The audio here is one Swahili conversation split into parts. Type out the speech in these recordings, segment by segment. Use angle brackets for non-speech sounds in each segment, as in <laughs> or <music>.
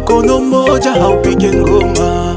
kama tulifunzwa mkono mmoja haupige ngoma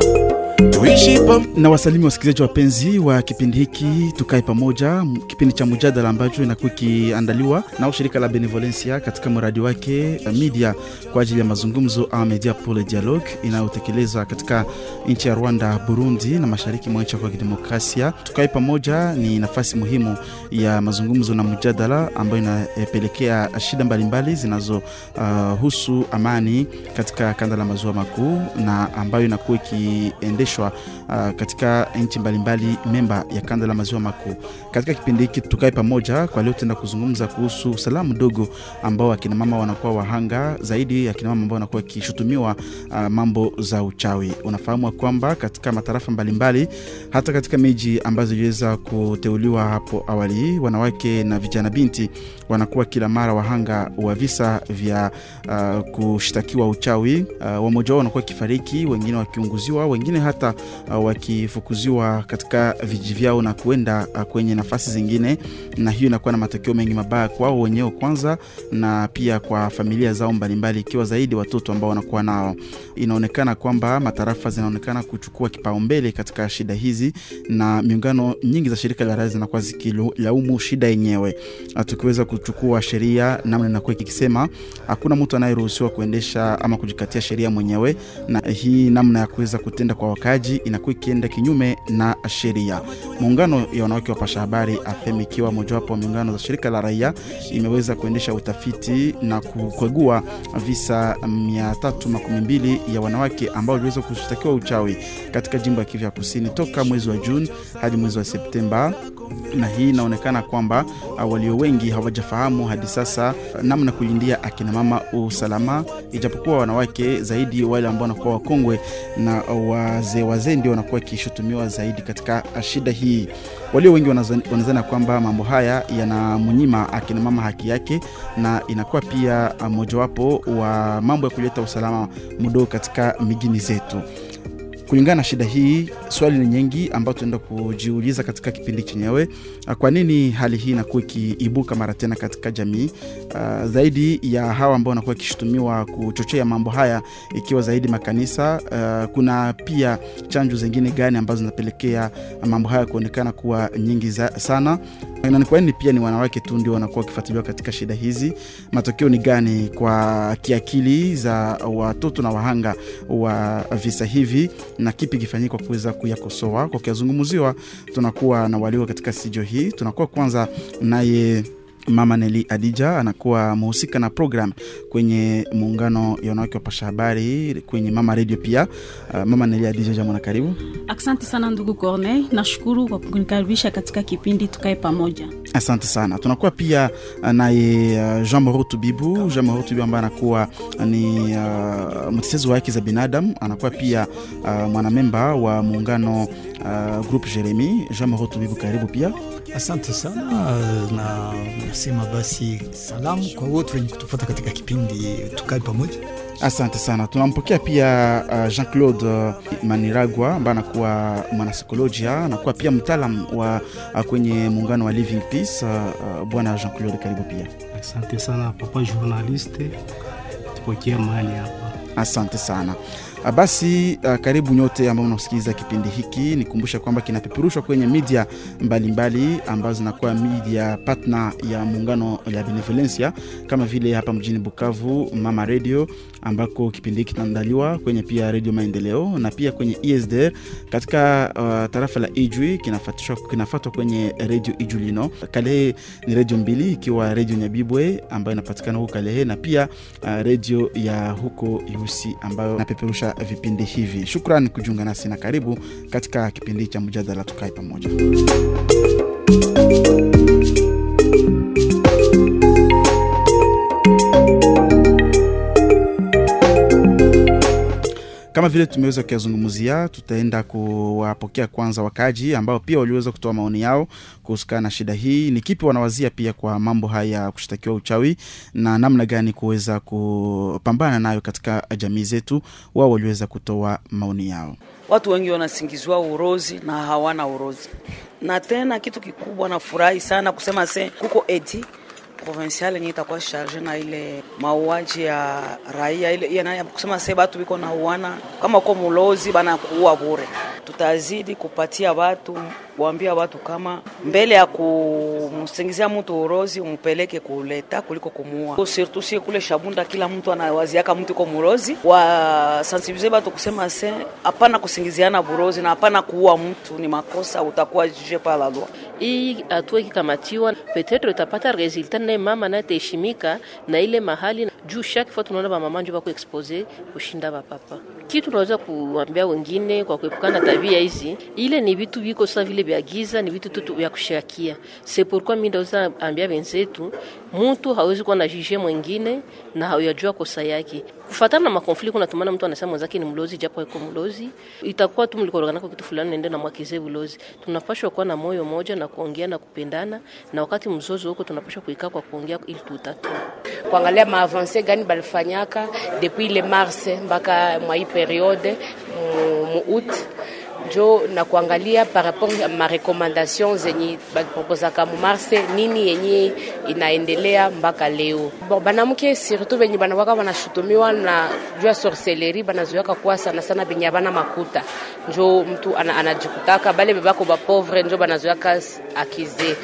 na wasalimu wasikilizaji wapenzi wa kipindi hiki tukae pamoja kipindi cha mujadala ambacho inakuwa ikiandaliwa na shirika la benevolencia katika mradi wake uh, media kwa ajili ya mazungumzo au media pour le dialogue inayotekelezwa katika nchi ya rwanda burundi na mashariki mwa nchi ya kidemokrasia. Tukae pamoja ni nafasi muhimu ya mazungumzo na mjadala ambayo inapelekea shida mbalimbali zinazohusu uh, amani katika kanda la maziwa makuu na ambayo inakuwa ikiendeshwa uh, katika nchi mbalimbali memba ya kanda la maziwa makuu. Katika kipindi hiki tukae pamoja, kwa leo tenda kuzungumza kuhusu usalama mdogo ambao akinamama wanakuwa wahanga zaidi, akina mama ambao wanakuwa wakishutumiwa uh, mambo za uchawi. Unafahamu kwamba katika matarafa mbalimbali, mbali, hata katika miji ambazo iliweza kuteuliwa hapo awali, wanawake na vijana binti wanakuwa kila mara wahanga wa visa vya uh, kushtakiwa uchawi. Uh, wamoja wao wanakuwa kifariki, wengine wakiunguziwa, wengine hata wakifukuziwa katika vijiji vyao na kuenda uh, kwenye nafasi zingine, na hiyo inakuwa na matokeo mengi mabaya kwao wenyewe kwanza, na pia kwa familia zao mbalimbali, ikiwa zaidi watoto ambao wanakuwa nao. Inaonekana kwamba matarafa zinaonekana kuchukua kipaumbele katika shida hizi, na miungano nyingi za shirika la raia zinakuwa zikilaumu shida yenyewe. Uh, tukiweza kuchukua sheria namna inakuwa ikisema hakuna mtu anayeruhusiwa kuendesha ama kujikatia sheria mwenyewe, na hii namna ya kuweza kutenda kwa wakaji inakuwa ikienda kinyume na sheria. Muungano ya wanawake wapasha habari AFEM ikiwa mojawapo wa miungano za shirika la raia imeweza kuendesha utafiti na kukagua visa 312 ya wanawake ambao waliweza kushtakiwa uchawi katika jimbo ya Kivu ya Kusini toka mwezi wa Juni hadi mwezi wa Septemba na hii inaonekana kwamba uh, walio wengi hawajafahamu hadi sasa uh, namna kulindia akina mama usalama, ijapokuwa wanawake zaidi wale ambao wanakuwa wakongwe na wazee wazee ndio wanakuwa wakishutumiwa zaidi katika uh, shida hii. Walio wengi wanazana kwamba mambo haya yanamnyima akina mama haki yake, na inakuwa pia mojawapo wa mambo ya kuleta usalama mdogo katika migini zetu. Kulingana na shida hii, swali ni nyingi ambayo tunaenda kujiuliza katika kipindi chenyewe. Kwa nini hali hii inakuwa ikiibuka mara tena katika jamii? Uh, zaidi ya hawa ambao wanakuwa ikishutumiwa kuchochea mambo haya, ikiwa zaidi makanisa. Uh, kuna pia chanjo zingine gani ambazo zinapelekea mambo haya kuonekana kuwa nyingi za, sana na ni kwa nini pia ni wanawake tu ndio wanakuwa wakifuatiliwa katika shida hizi? Matokeo ni gani kwa kiakili za watoto na wahanga wa visa hivi, na kipi kifanyika kuweza kuyakosoa? Kwa kiazungumziwa, tunakuwa na walio katika sijo hii. Tunakuwa kwanza naye Mama Neli Adija anakuwa mhusika na program kwenye muungano ya wanawake wa pasha habari kwenye Mama Radio pia. Uh, Mama Neli Adija, jambo na karibu. Asante sana ndugu Corney, nashukuru kwa kunikaribisha katika kipindi tukae pamoja. Asante sana. Tunakuwa pia naye uh, Jean Moro Tubibu. Jean Moro Tubibu ambaye anakuwa ni uh, mtetezi wa haki za binadamu, anakuwa pia uh, mwanamemba wa muungano uh, Group Jeremy. Jean Moro Tubibu, karibu pia. Asante sana na nasema basi salamu kwa wote wenye kutufuata katika kipindi tukae pamoja. Asante sana. Tunampokea pia uh, Jean-Claude uh, Maniragwa ambaye anakuwa mwanapsikolojia anakuwa pia mtaalam wa uh, kwenye muungano wa Living Peace. Uh, uh, bwana Jean-Claude, karibu pia. Asante sana papa journaliste, tupokea mahali hapa. Asante sana. Basi uh, karibu nyote ambao unasikiliza kipindi hiki. Nikumbusha kwamba kinapeperushwa kwenye media mbalimbali ambazo zinakuwa midia partner ya muungano la Benevolencia kama vile hapa mjini Bukavu Mama Radio, ambako kipindi hiki kinaandaliwa kwenye pia redio Maendeleo na pia kwenye ESDR katika uh, tarafa la Ijwi kinafatwa kwenye redio Ijulino. Kalehe ni redio mbili, ikiwa redio Nyabibwe ambayo inapatikana huko Kalehe na pia uh, redio ya huko Yusi ambayo inapeperusha vipindi hivi. Shukran kujiunga nasi na karibu katika kipindi cha mjadala tukae pamoja. Kama vile tumeweza kuyazungumzia, tutaenda kuwapokea kwanza wakaji ambao pia waliweza kutoa maoni yao kuhusikana na shida hii. Ni kipi wanawazia pia kwa mambo haya ya kushtakiwa uchawi na namna gani kuweza kupambana nayo katika jamii zetu. Wao waliweza kutoa maoni yao. Watu wengi wanasingiziwa urozi na hawana urozi, na tena kitu kikubwa, nafurahi sana kusema se kuko eti provincial yenye itakuwa charge na ile mauaji ya raia ile kusema se batu biko na uana kama uko mulozi bana kuua bure. Tutazidi kupatia watu kuambia watu kama mbele ya kumsingizia mtu urozi umpeleke kuleta kuliko kumuua. Surtout si kule Shabunda, kila mtu anawaziaka mtu murozi, wa sensibiliser watu kusema se hapana kusingiziana burozi na hapana kuua mtu, ni makosa, utakuwa juge par la loi. hii hatua ikikamatiwa, petetre utapata resultat naye mama naye teheshimika na ile mahali juu. shaki fois tunaona bamama njo bako expose kushinda ba papa. Kitu tunaweza kuambia wengine kwa kuepukana tabia hizi, ile ni vitu viko sasa vile vya giza, ni vitu tu vya kushakia. C'est pourquoi mimi ndaweza ambia wenzetu, mtu hawezi kuwa na jije mwingine na hayajua kosa yake kufatana na makonfli kunatumana mtu anasema mwenzake ni mlozi japo yuko mlozi, itakuwa tu mlikoroganako kitu fulani, naende na mwakize ulozi. Tunapashwa kuwa na moyo moja na kuongea na kupendana, na wakati mzozo huko tunapashwa kuikaa kwa kuongea ili tutatue, kuangalia maavanse gani balifanyaka depuis le mars mpaka mwa hii periode mu août njo na kuangalia par rapport ya marekomandation zenye baproposaka mu mars nini yenye inaendelea mpaka leo. Bon, banamke surtout benye banawaka banashutumiwa na jua sorcellerie banazuiaka kuwa sana sana benye abana makuta, njo mtu ana, anajikutaka bale bebako bapovre njo banazoyaka akize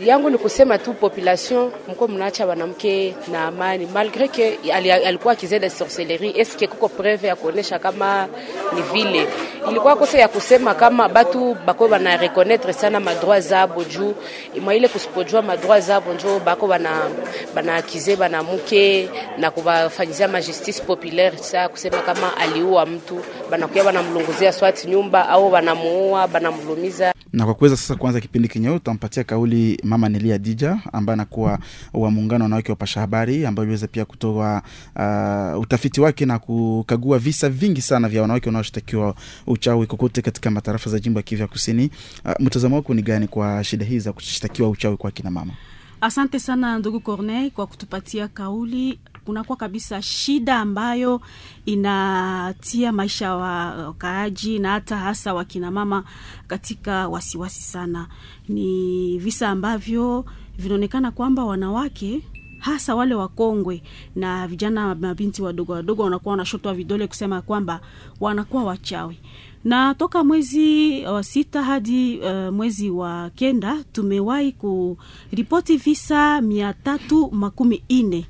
yangu ni kusema tu population mko mnaacha wanamke na amani, malgre ke alikuwa akizeda sorcellerie. Eske kuko preve ya kuonesha kama ni vile? Ilikuwa kosa ya kusema kama batu bako bana reconnaître sana madroit zabo juu. Mwaile kusipojua madroit zabo njo bako bana bana akize bana mke na kubafanyizia ma justice populaire. Sa kusema kama aliua mtu banakuya banamlunguzia swati nyumba au banamuua banamlumiza na kwa kuweza sasa kuanza kipindi kenyewe tutampatia kauli mama Nelia Dija ambaye anakuwa wa muungano wanawake wapasha habari, ambayo iweza pia kutoa uh, utafiti wake na kukagua visa vingi sana vya wanawake wanaoshtakiwa uchawi kokote katika matarafa za jimbo ya Kivu ya Kusini. Uh, mtazamo wako ni gani kwa shida hii za kushtakiwa uchawi kwa kina mama? Asante sana ndugu Corneille kwa kutupatia kauli. Kunakuwa kabisa shida ambayo inatia maisha ya wakaaji na hata hasa wakinamama katika wasiwasi sana. Ni visa ambavyo vinaonekana kwamba wanawake hasa wale wakongwe na vijana mabinti wadogo wadogo wanakuwa wanashotwa vidole kusema kwamba wanakuwa wachawi na toka mwezi wa sita hadi uh, mwezi wa kenda tumewahi kuripoti visa mia tatu makumi nne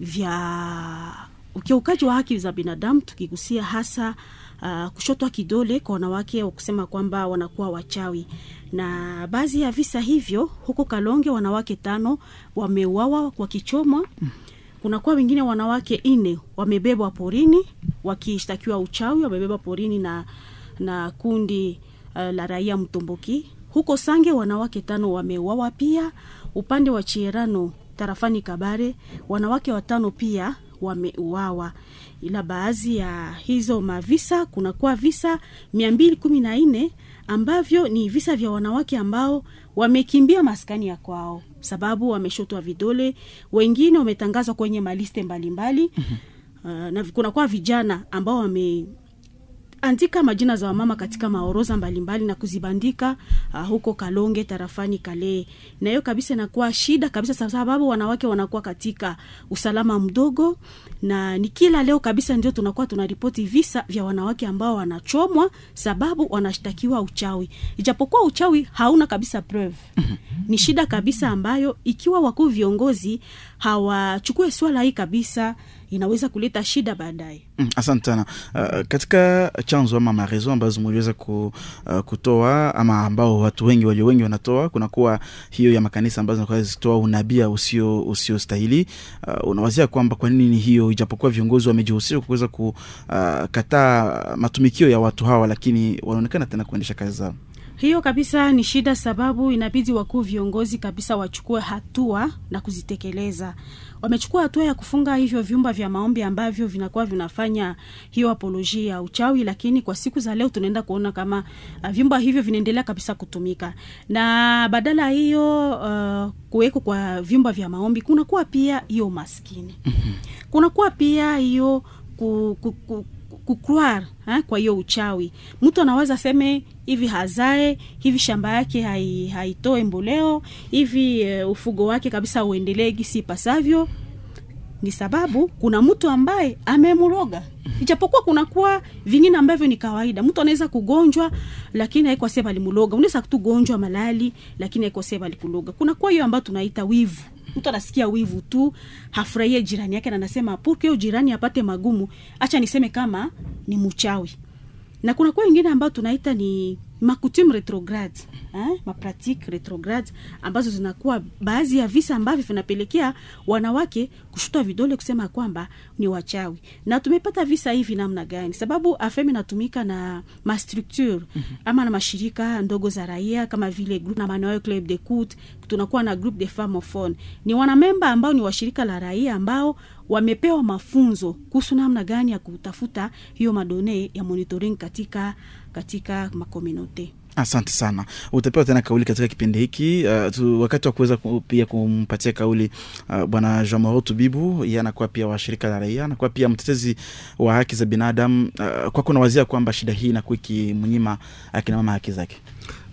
vya ukiukaji wa haki za binadamu tukigusia hasa uh, kushotwa kidole kwa wanawake wa kusema kwamba wanakuwa wachawi na baadhi ya visa hivyo huko Kalonge wanawake tano wameuawa kwa wakichomwa kunakuwa wengine wanawake nne wamebebwa porini wakishtakiwa uchawi, wamebebwa porini na, na kundi uh, la raia Mtomboki. Huko Sange wanawake tano wameuawa pia. Upande wa Chierano tarafani Kabare. Wanawake watano pia wameuawa, ila baadhi ya hizo mavisa kunakuwa visa mia mbili kumi na nne ambavyo ni visa vya wanawake ambao wamekimbia maskani ya kwao. Sababu wameshotwa vidole, wengine wametangazwa kwenye maliste mbalimbali. Mbali. Uh, na kunakuwa vijana ambao wameandika majina za wamama katika maoroza mbalimbali na kuzibandika uh, huko Kalonge tarafani Kale, na hiyo kabisa inakuwa shida kabisa, sababu wanawake wanakuwa katika usalama mdogo, na ni kila leo kabisa ndio tunakuwa tunaripoti visa vya wanawake ambao wanachomwa sababu wanashtakiwa uchawi, ijapokuwa uchawi hauna kabisa preuve. Ni shida kabisa ambayo ikiwa wakuu viongozi hawachukue swala hii kabisa inaweza kuleta shida baadaye. Mm, asante sana. Uh, katika chanzo ama marezo ambazo mliweza ku, uh, kutoa ama ambao watu wengi walio wengi wanatoa, kunakuwa hiyo ya makanisa ambazo zinakuwa zikitoa unabia usio usiostahili. Uh, unawazia kwamba kwa nini hiyo, ijapokuwa viongozi wamejihusisha kuweza kukataa uh, matumikio ya watu hawa, lakini wanaonekana tena kuendesha kazi zao hiyo kabisa ni shida, sababu inabidi wakuu viongozi kabisa wachukue hatua na kuzitekeleza. Wamechukua hatua ya kufunga hivyo vyumba vya maombi ambavyo vinakuwa vinafanya hiyo apolojia ya uchawi, lakini kwa siku za leo tunaenda kuona kama uh, vyumba hivyo vinaendelea kabisa kutumika, na badala hiyo uh, kuweko kwa vyumba vya maombi kunakuwa pia hiyo umaskini, kunakuwa pia hiyo ku, ku, ku, kucroire ha, kwa hiyo uchawi. Mtu anaweza seme hivi hazae hivi shamba yake hai- haitoe mboleo hivi uh, ufugo wake kabisa uendelee gisi ipasavyo. Ni sababu kuna mtu ambaye amemroga ijapokuwa kunakuwa vingine ambavyo ni kawaida. Mtu anaweza kugonjwa lakini haikuwa sema alimuloga unaweza kutugonjwa malali lakini haikuwa sema alikuloga. Kunakuwa hiyo ambayo tunaita wivu mtu anasikia wivu tu hafurahie jirani yake na anasema purke jirani apate magumu? Acha niseme kama ni mchawi. Na kuna kwa ingine ambayo tunaita ni makutume retrograde eh, mapratique retrograde ambazo zinakuwa baadhi ya visa ambavyo vinapelekea wanawake kushuta vidole kusema kwamba ni wachawi. Na tumepata visa hivi namna gani? Sababu afem inatumika na mastructure mm-hmm. ama na mashirika ndogo za raia kama vile group na Manoyo club de cout tunakuwa na group de femmes ni wanamemba ambao ni washirika la raia ambao wamepewa mafunzo kuhusu namna gani ya kutafuta hiyo madone ya monitoring katika katika makomunote asante sana. Utapewa tena kauli katika kipindi hiki. Uh, tu, wakati wa kuweza pia kumpatia kauli uh, bwana jean moro tubibu ye anakuwa pia wa shirika la raia anakuwa pia mtetezi wa haki za binadamu. Uh, kwako nawazia kwamba shida hii inakuwa ikimnyima akinamama haki zake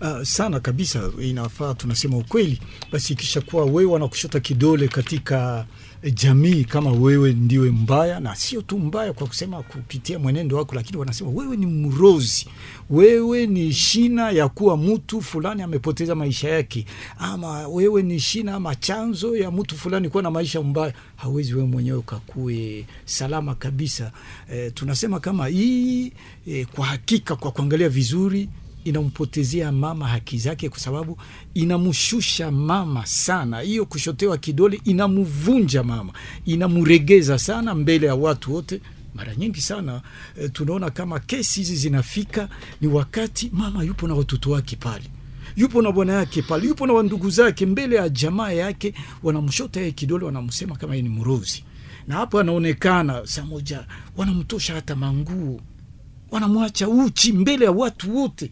Uh, sana kabisa. Inafaa tunasema ukweli. Basi ikishakuwa wewe wanakushota kidole katika eh, jamii kama wewe ndiwe mbaya na sio tu mbaya kwa kusema kupitia mwenendo wako lakini wanasema wewe ni mrozi. Wewe ni shina ya kuwa mtu fulani amepoteza maisha yake. Ama wewe ni shina ama chanzo ya mtu fulani kuwa na maisha mbaya. Hawezi wewe mwenyewe ukakue salama kabisa. E, tunasema kama hii e, kwa hakika kwa kuangalia vizuri inampotezea mama haki zake kwa sababu inamshusha mama sana. Hiyo kushotewa kidole inamvunja mama, inamregeza sana mbele ya watu wote. Mara nyingi sana e, tunaona kama kesi hizi zinafika ni wakati mama yupo na watoto wake pale yupo na bwana yake pale, yupo na wandugu zake mbele ya jamaa yake, wanamshota yeye kidole, wanamsema kama yeye ni mrozi, na hapo anaonekana saa moja wanamtosha hata manguo, wanamwacha uchi mbele ya watu wote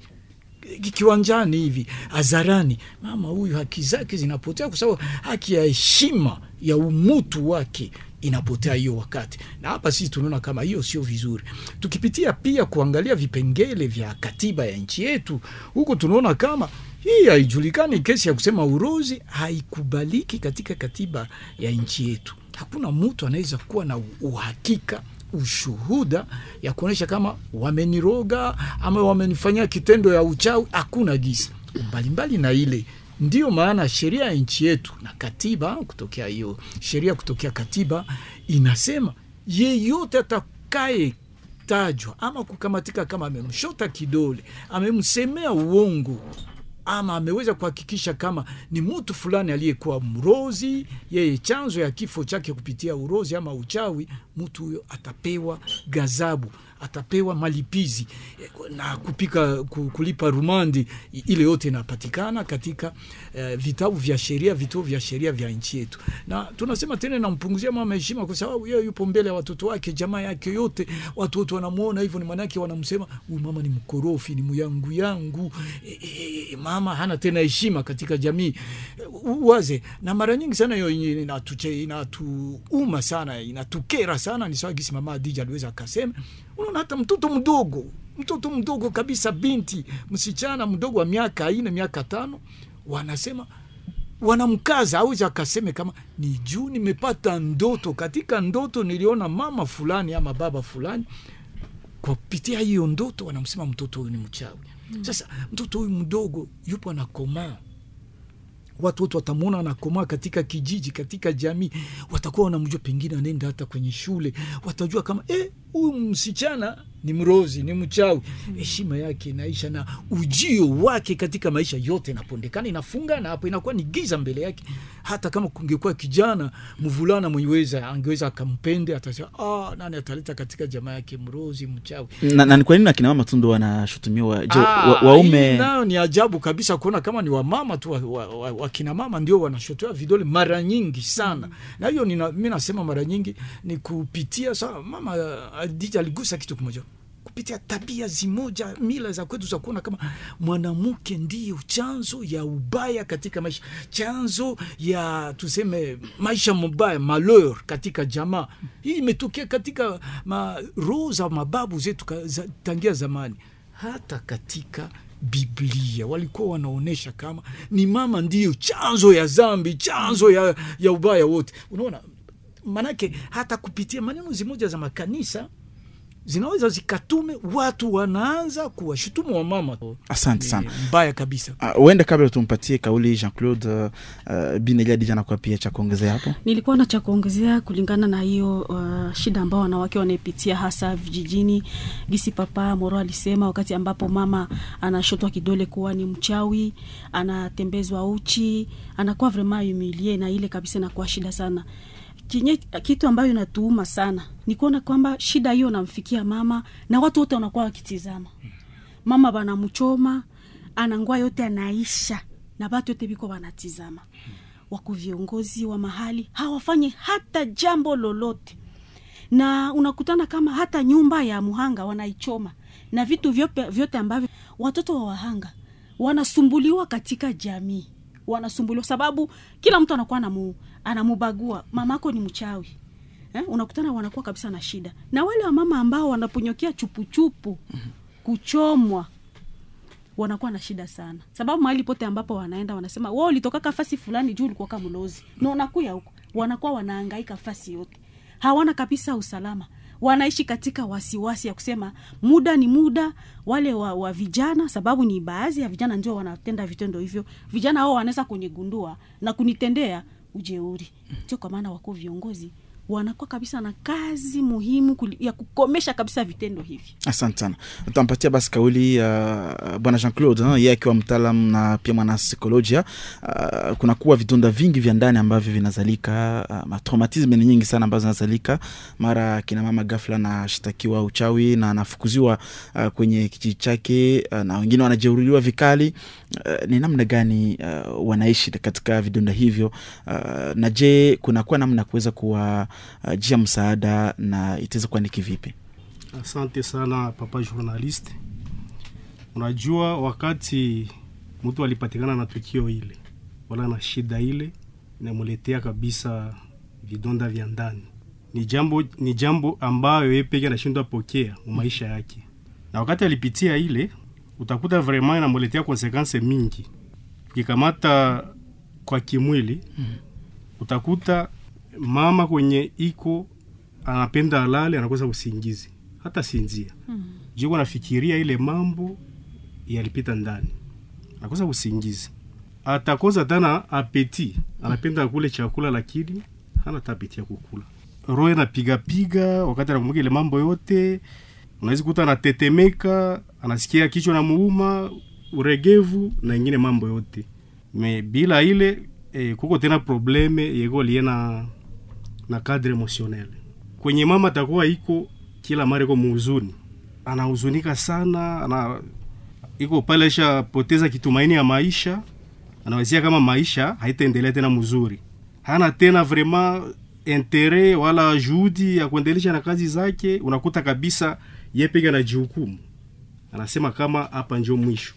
kiwanjani hivi hadharani. Mama huyu haki zake zinapotea, kwa sababu haki ya heshima ya umutu wake inapotea hiyo wakati, na hapa sisi tunaona kama hiyo sio vizuri. Tukipitia pia kuangalia vipengele vya katiba ya nchi yetu, huko tunaona kama hii haijulikani. Kesi ya kusema urozi haikubaliki katika katiba ya nchi yetu. Hakuna mtu anaweza kuwa na uhakika ushuhuda ya kuonyesha kama wameniroga ama wamenifanyia kitendo ya uchawi. Hakuna gisa mbalimbali na ile ndiyo maana sheria ya nchi yetu na katiba kutokea hiyo sheria kutokea katiba inasema yeyote atakaye tajwa ama kukamatika kama amemshota kidole, amemsemea uongo ama ameweza kuhakikisha kama ni mtu fulani aliyekuwa mrozi, yeye chanzo ya kifo chake kupitia urozi ama uchawi, mtu huyo atapewa gazabu, atapewa malipizi na kupika kulipa rumandi. Ile yote inapatikana katika uh, vitabu vya sheria, vituo vya sheria vya nchi yetu, na tunasema tena, nampunguzia mama heshima kwa sababu yeye yupo mbele ya watoto wake, jamaa yake yote, watu wote wanamuona hivyo, ni manake wanamsema huyu mama ni mkorofi, ni muyangu yangu e, e, mama hana tena heshima katika jamii uwaze. Na mara nyingi sana hiyo inatuuma sana, inatukera sana. Ni sawa gisi mama Adija aliweza akasema, unaona hata mtoto mdogo mtoto mdogo kabisa, binti msichana mdogo wa miaka ine miaka tano, wanasema wanamkaza aweza akaseme kama ni juu nimepata ndoto, katika ndoto niliona mama fulani ama baba fulani, kwa kupitia hiyo ndoto wanamsema mtoto huyu ni mchawi. Sasa mtoto huyu mdogo yupo anakomaa, watu wote watamwona anakomaa katika kijiji, katika jamii, watakuwa wanamjua, pengine anaenda hata kwenye shule, watajua kama eh, huyu msichana ni mrozi, ni mchawi. Heshima yake inaisha na ujio wake katika maisha yote inapondekana, inafungana hapo inakuwa ni giza mbele yake. Hata kama kungekuwa kijana mvulana mwenyeweza angeweza akampende, atasema ah, nani ataleta katika jamaa yake mrozi, mchawi. na, na ni kwa nini akina mama tundu wanashutumiwa je wa, waume nayo ni ajabu kabisa kuona kama ni wamama tu wakina wa, wa, wa, mama ndio wanashotewa vidole mara nyingi sana, mm. na hiyo mi nasema mara nyingi ni kupitia sa mama Adija aligusa kitu kimoja wanapitia tabia zimoja, mila za kwetu za kuona kama mwanamke ndiyo chanzo ya ubaya katika maisha, chanzo ya tuseme maisha mabaya, malheur katika jamaa. Hii imetokea katika roho za mababu zetu za, tangia zamani, hata katika Biblia walikuwa wanaonyesha kama ni mama ndiyo chanzo ya zambi, chanzo ya, ya ubaya wote. Unaona, manake hata kupitia maneno zimoja za makanisa zinaweza zikatume watu wanaanza kuwashutumu wa mama. Asante sana. mbaya kabisa. Uende Uh, kabla tumpatie kauli Jean Claude uh, uh, Binelia Dija nakuwa pia cha kuongezea hapo. nilikuwa na cha kuongezea kulingana na hiyo uh, shida ambao wanawake wanaipitia hasa vijijini. Gisi Papa Moro alisema wakati ambapo mama anashotwa kidole kuwa ni mchawi, anatembezwa uchi, anakuwa vrema humilie, na ile kabisa inakuwa shida sana. Kinye, kitu ambayo inatuuma sana ni kuona kwamba shida hiyo namfikia mama na watu wote wanakuwa wakitizama. Mama banamchoma anangua yote anaisha na batu yote biko wanatizama. Wako viongozi wa mahali hawafanyi hata jambo lolote. Na unakutana kama hata nyumba ya muhanga wanaichoma na vitu vyote, vyote ambavyo watoto wa wahanga wanasumbuliwa katika jamii. Wanasumbuliwa sababu kila mtu anakuwa anamu, anamubagua. Mamako ni mchawi. Eh? unakutana wanakuwa kabisa na shida. Na wale wamama ambao wanaponyokea chupuchupu kuchomwa wanakuwa na shida sana. Sababu mahali pote ambapo wanaenda wanasema wao ulitokaka fasi fulani juu ulikuwa kama mlozi. Na unakuya huko. Wanakuwa wanaangaika fasi yote. Hawana kabisa usalama. Wanaishi katika wasiwasi ya kusema muda ni muda. Wale wa, wa vijana sababu ni baadhi ya vijana ndio wanatenda vitendo hivyo. Vijana hao wanaweza kunigundua na kunitendea ujeuri sio kwa maana wako viongozi wanakuwa kabisa na kazi muhimu ya kukomesha kabisa vitendo hivi Asante sana. Tutampatia basi kauli uh, bwana Jean Claude uh, yeye akiwa mtaalam na pia mwana saikolojia. Uh, kuna kuwa vidonda vingi vya ndani ambavyo vinazalika, uh, matraumatisme ni nyingi sana ambazo zinazalika. Mara kina mama ghafla anashtakiwa uchawi na anafukuziwa uh, kwenye kijiji chake uh, na wengine wanajeruhiwa vikali. Uh, ni namna gani uh, wanaishi katika vidonda hivyo uh, na je, kunakuwa namna ya kuweza kuwajia msaada na itaweza kuwa ni kivipi? Asante sana papa journalist. Unajua, wakati mtu alipatikana na tukio ile wala na shida ile, inamuletea kabisa vidonda vya ndani. Ni jambo, ni jambo ambayo yeye peke anashindwa pokea maisha yake, na wakati alipitia ile, utakuta vraiment inamuletea konsekanse mingi. Ukikamata kwa kimwili, utakuta mama kwenye iko anapenda alale, anakosa usingizi hata sinzia mm. jiko nafikiria ile mambo yalipita ndani, anakosa usingizi, atakosa tana apeti, anapenda kule chakula lakini hana tapeti ya kukula. Roho inapigapiga wakati anakumbuka ile mambo yote, unaweza kuta anatetemeka, anasikia kichwa na muuma, uregevu na ingine mambo yote. Me bila ile eh, kuko tena probleme yeko liye na na kadre emotionnel. Kwenye mama atakuwa iko kila mara iko muhuzuni, anahuzunika sana, ana iko pale isha poteza kitumaini ya maisha, anawazia kama maisha haitaendelea tena mzuri, hana tena vraiment intere wala juhudi ya kuendelesha na kazi zake. Unakuta kabisa ye na anajihukumu, anasema kama hapa njo mwisho,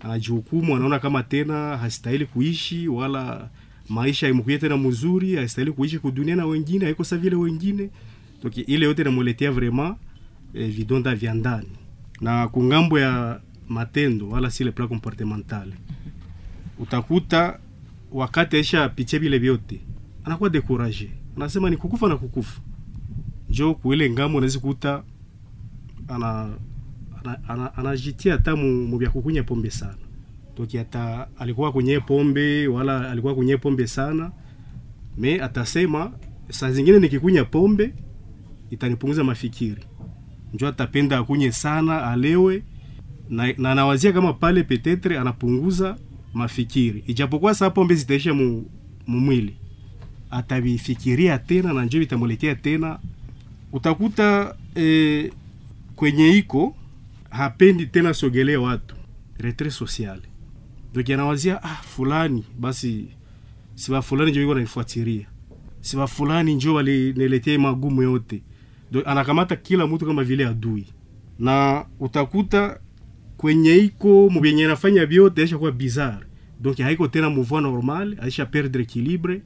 anajihukumu, anaona kama tena hastahili kuishi wala maisha imkuye tena mzuri, hastahili kuishi kudunia na wengine, haiko sa vile wengine. Toki ile yote namuletea vraiment eh, vidonda vya ndani. Na kungambo ya matendo wala si le plan comportemental. Utakuta wakati aisha pitia vile vyote anakuwa dekuraje anasema ni kukufa na kukufa. Njo kuile ng'ambo unaweza kuta ana anajitia ana, ana, anajitia hata mu vya kukunya pombe sana. Toki hata alikuwa kwenye pombe wala alikuwa kwenye pombe sana me atasema saa zingine nikikunya pombe itanipunguza mafikiri, njo atapenda akunye sana alewe na, na anawazia kama pale petetre anapunguza mafikiri, ijapokuwa saa pombe zitaisha mu, mu mwili atavifikiria tena na njo vitamuletea tena. Utakuta eh, kwenye iko hapendi tena sogelea watu. Retrait social, donc anawazia ah, fulani basi siwa fulani njo iko si siwa fulani njo waliniletea magumu yote. Donc anakamata kila mtu kama vile adui. Na utakuta kwenye iko mubyenye nafanya vyote aisha kuwa bizarre. Donc haiko tena mvua normal aisha perdre equilibre.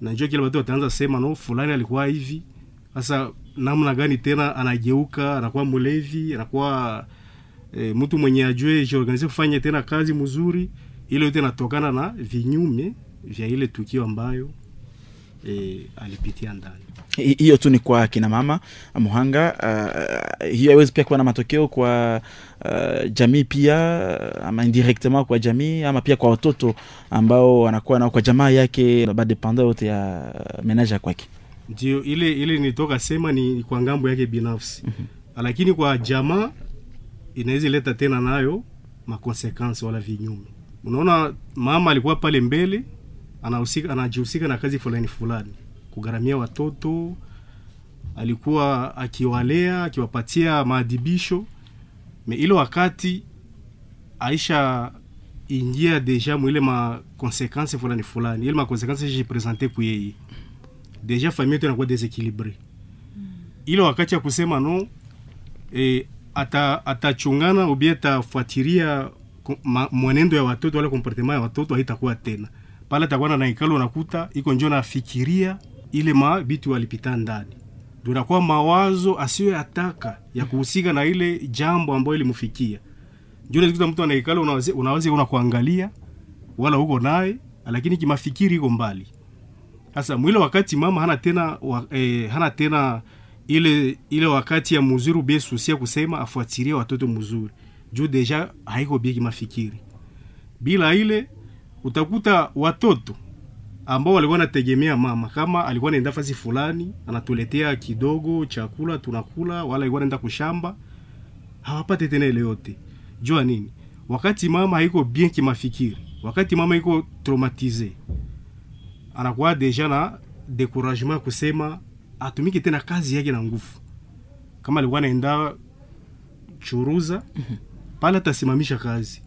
Na njoo kila watu wataanza sema no fulani alikuwa hivi sasa namna gani tena anageuka anakuwa mlevi anakuwa e, mtu mwenye ajue jiorganize kufanya tena kazi mzuri ile yote inatokana na vinyume vya ile tukio ambayo e, alipitia ndani. Hiyo tu ni kwa kina mama muhanga. Uh, hiyo haiwezi pia kuwa na matokeo kwa uh, jamii pia ama indirectement kwa jamii ama pia kwa watoto ambao wanakuwa nao kwa jamaa yake badependa yote ya menaja ya kwake ndio ile ile nitoka sema ni kwa ng'ambo yake binafsi mm-hmm. lakini kwa jamaa inaweza leta tena nayo makonsekansi wala vinyume unaona mama alikuwa pale mbele anahusika anajihusika na kazi fulani fulani kugharamia watoto alikuwa akiwalea akiwapatia maadibisho me ile wakati aisha ingia deja mwile makonsekansi fulani fulani ile makonsekansi jipresente kuyeye deja famille yetu inakuwa desequilibre ile wakati ya kusema no e, ata atachungana ubie atafuatilia mwenendo ya watoto wala comportement ya watoto haitakuwa tena. Pale atakuwa na naikalo nakuta iko njo nafikiria ile ma bitu walipita ndani. Ndio inakuwa mawazo asiyoyataka ya kuhusika na ile jambo ambayo ilimfikia njo nazikuta mtu anaikalo, unawazi unawazi unakuangalia wala huko naye lakini kimafikiri iko mbali sasa mwile wakati mama hana tena wa, eh, hana tena ile ile wakati ya mzuri ubie susia kusema afuatilie watoto mzuri juu deja haiko bie kimafikiri. Bila ile utakuta watoto ambao walikuwa nategemea mama kama alikuwa naenda fasi fulani anatuletea kidogo chakula tunakula wala alikuwa naenda kushamba hawapate tena ile yote. Jua nini? Wakati mama haiko bien kimafikiri wakati mama iko traumatize anakuwa deja na decouragement kusema atumiki tena kazi yake na nguvu. Kama alikuwa anaenda churuza pale atasimamisha kazi.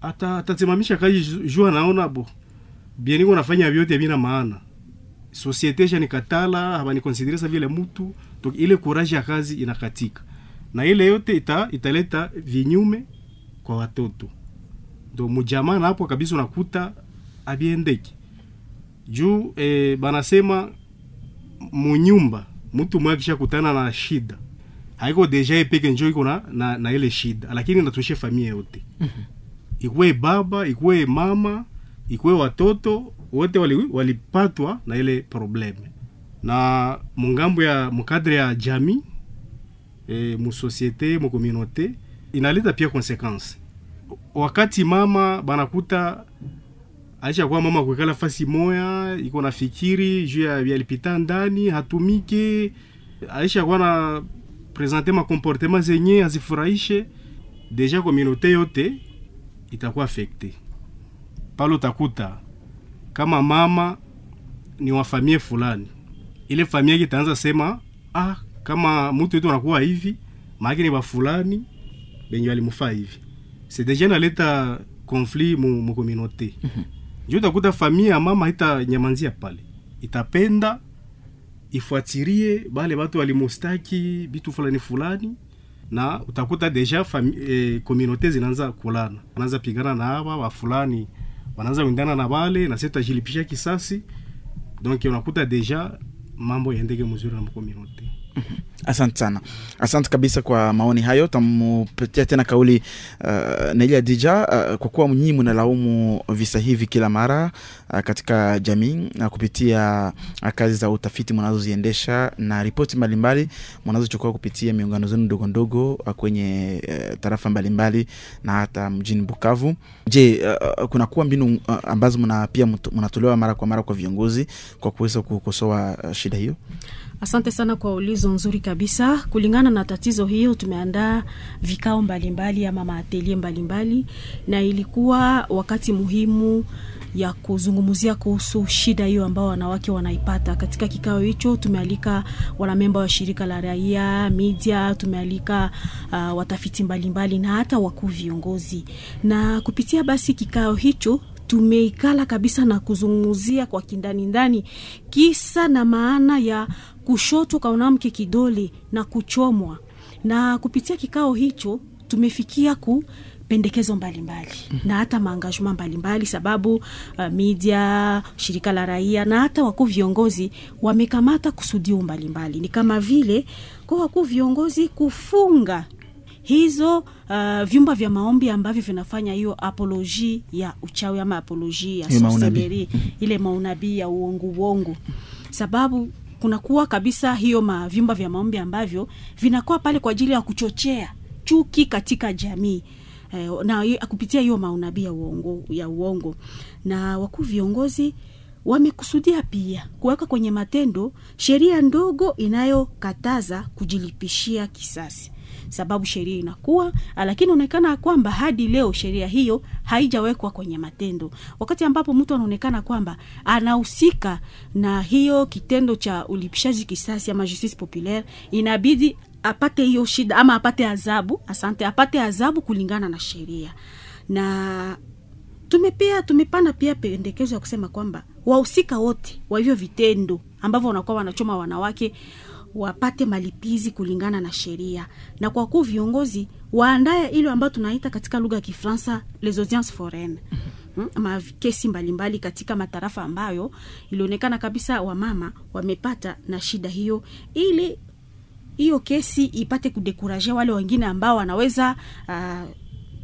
Ata atasimamisha kazi ju- juu anaona bo bien niko nafanya vyote vina maana. Societe ni habanikonsidere sa vile mtu to, ile courage ya kazi inakatika. Na ile yote ita, italeta vinyume kwa watoto. Ndo mujamaa na hapo kabisa unakuta abiendeki juu e, banasema munyumba mtu akisha kutana na shida haiko deja epeke peke njo iko na, na, na ile shida lakini natushe familia yote. Ikuwe baba ikuwe mama ikuwe watoto wote walipatwa wali- na ile probleme. Na mungambo ya mukadre ya jamii e, musosiete mukomunote inaleta pia konsekansi wakati mama banakuta aisha kwa mama kuikala fasi moya iko na fikiri juu ya vyalipita ndani hatumike. Aisha kwa na presente makomportema zenye azifurahishe. Deja komunote yote itakuwa afekte pale utakuta kama mama ni wa famie fulani. Ile famia itaanza sema ah, kama mtu wetu anakuwa hivi maana ni wa fulani benye walimufaa hivi. C'est deja naleta conflit mu, mu communauté njo utakuta famia ya mama itanyamanzia pale. Itapenda ifuatirie bale batu walimustaki bitu fulani fulani na utakuta deja komunote e, zinaanza kulana wanaanza pigana na hawa wa fulani wanaanza windana na bale na sisi tutajilipisha kisasi. Donc unakuta deja mambo yaendeke mzuri na communauté asante sana asante kabisa kwa maoni hayo tamupatia tena kauli uh, Nelia Dija uh, kwa kuwa nyinyi mnalaumu visa hivi kila mara uh, katika jamii uh, kupitia uh, kazi za utafiti mnazoziendesha na ripoti mbalimbali mnazochukua kupitia miungano zenu ndogo ndogo uh, kwenye uh, tarafa mbalimbali na hata mjini Bukavu. Je, uh, kuna kunakuwa mbinu uh, ambazo mna pia mnatolewa mara kwa mara kwa viongozi kwa kuweza kukosoa uh, shida hiyo? Asante sana kwa ulizo nzuri kabisa. Kulingana na tatizo hiyo, tumeandaa vikao mbalimbali ama maatelie mbalimbali, na ilikuwa wakati muhimu ya kuzungumzia kuhusu shida hiyo ambao wanawake wanaipata. Katika kikao hicho tumealika wanamemba wa shirika la raia, media, tumealika uh, watafiti mbalimbali mbali, na hata wakuu viongozi, na kupitia basi kikao hicho tumeikala kabisa na kuzungumzia kwa kindani ndani kisa na maana ya kushotwa kwa mwanamke kidole na kuchomwa na kupitia kikao hicho tumefikia ku pendekezo mbalimbali mbali. na hata maangagement mbalimbali sababu uh, media shirika la raia na hata wakuu viongozi wamekamata kusudio mbalimbali ni kama vile kwa wakuu viongozi kufunga hizo uh, vyumba vya maombi ambavyo vinafanya hiyo apoloji ya uchawi ama apoloji ya sorcery ile maunabii ya uongo uongo. Sababu kunakuwa kabisa hiyo ma vyumba vya maombi ambavyo vinakuwa pale kwa ajili ya kuchochea chuki katika jamii eh, na kupitia hiyo maunabii ya uongo, ya uongo. Na wakuu viongozi wamekusudia pia kuweka kwenye matendo sheria ndogo inayokataza kujilipishia kisasi sababu sheria inakuwa lakini inaonekana kwamba hadi leo sheria hiyo haijawekwa kwenye matendo. Wakati ambapo mtu anaonekana kwamba anahusika na hiyo kitendo cha ulipishaji kisasi ama justice populaire inabidi apate hiyo shida ama apate adhabu asante apate adhabu kulingana na sheria. Na tumepea tumepana pia pendekezo ya kusema kwamba wahusika wote wa hivyo vitendo ambavyo wanakuwa wanachoma wanawake wapate malipizi kulingana na sheria. Na kwa kuu viongozi waandaye ile ambayo tunaita katika lugha ya kifransa les audiences foraines. Mm, ma kesi mbalimbali katika matarafa ambayo ilionekana kabisa wamama wamepata na shida hiyo ili hiyo kesi ipate kudekuraje wale wengine ambao wanaweza uh,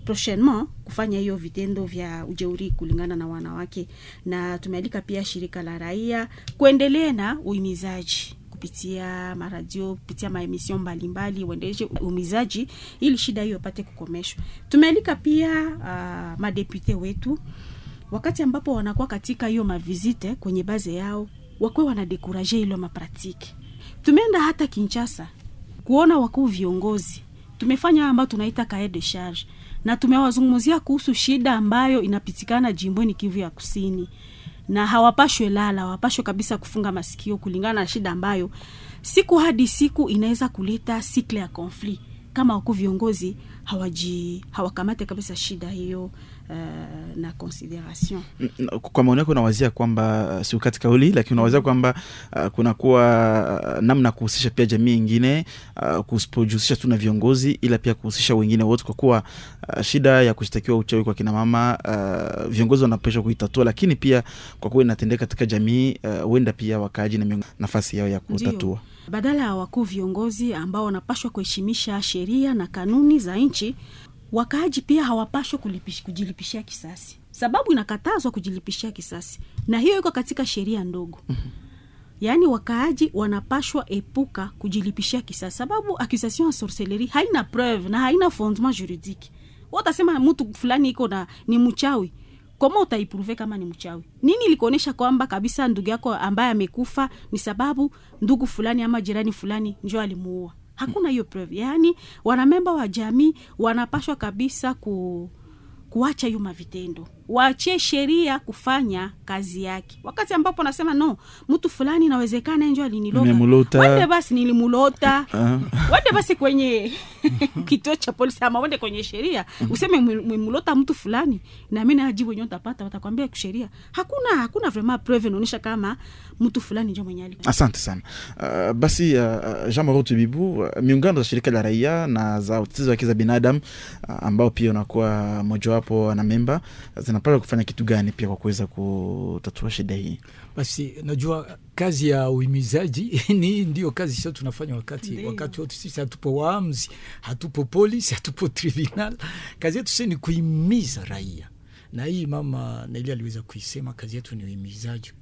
prochainement kufanya hiyo vitendo vya ujeuri kulingana na wanawake. Na tumealika pia shirika la raia kuendelea na uhimizaji kupitia maradio kupitia maemission mbalimbali uendeleshe umizaji ili shida hiyo ipate kukomeshwa. Tumealika pia uh, madepute wetu. Wakati ambapo wanakuwa katika hiyo mavizite kwenye baze yao wakuwe wanadekuraje ilo mapratiki tumeenda hata Kinshasa kuona wakuu viongozi. Tumefanya ambayo tunaita cahier de charge. Na tumewazungumzia kuhusu shida ambayo inapitikana jimboni kivu ya kusini na hawapashwe lala hawapashwe kabisa kufunga masikio kulingana na shida ambayo siku hadi siku inaweza kuleta sikle ya konfli kama wako viongozi hawaji hawakamate kabisa shida hiyo uh, na consideration kwa maoni yako unawazia kwamba si siukati kauli lakini unawazia kwamba uh, kunakuwa uh, namna kuhusisha pia jamii ingine uh, kusipojihusisha tu na viongozi ila pia kuhusisha wengine wote kwa kuwa uh, shida ya kushtakiwa uchawi kwa kina mama uh, viongozi wanapesha kuitatua lakini pia kwa kuwa inatendeka katika jamii huenda uh, pia wakaaji na nafasi yao ya kutatua Ndiyo. badala ya wakuu viongozi ambao wanapashwa kuheshimisha sheria na kanuni za nchi wakaaji pia hawapashwa kujilipishia kisasi. Sababu inakatazwa kujilipishia kisasi. Na hiyo iko katika sheria ndogo. Yaani wakaaji wanapashwa epuka kujilipishia kisasi. Sababu accusation ya sorcellerie haina preuve na haina fondement juridique. Watasema mtu fulani iko na ni mchawi. Koma utaiprove kama ni mchawi? Nini ilikuonyesha kwamba kabisa ndugu yako ambaye amekufa ni sababu ndugu fulani ama jirani fulani njo alimuua hakuna hiyo preview. yaani wanamemba wa jamii wanapashwa kabisa ku kuacha hiyo mavitendo waachie sheria kufanya kazi yake. Wakati ambapo nasema no mtu fulani inawezekana njo Nimemulota. wende basi nilimulota. <laughs> Ah. wende basi kwenye <laughs> kituo cha polisi ama wende kwenye sheria. Useme mwimulota mtu fulani na mi najibu wenyewe utapata watakwambia sheria hakuna hakuna vraiment preuve inaonyesha kama mtu fulani njo mwenye alikuwa. Asante sana. Uh, basi uh, jean marot tubibu uh, miungano za shirika la raia na za utetezi wa haki za binadamu uh, ambao pia unakuwa mojawapo na memba zinapaswa kufanya kitu gani pia kwa kuweza kutatua shida hii? Basi najua kazi ya uhimizaji <laughs> ni ndio kazi sio tunafanya wakati Ndiyo. wakati wote sisi hatupo waamzi hatupo polisi <laughs> hatupo tribunal. Kazi yetu sisi ni kuhimiza raia. Na hii mama Neli aliweza kuisema kazi yetu ni uhimizaji.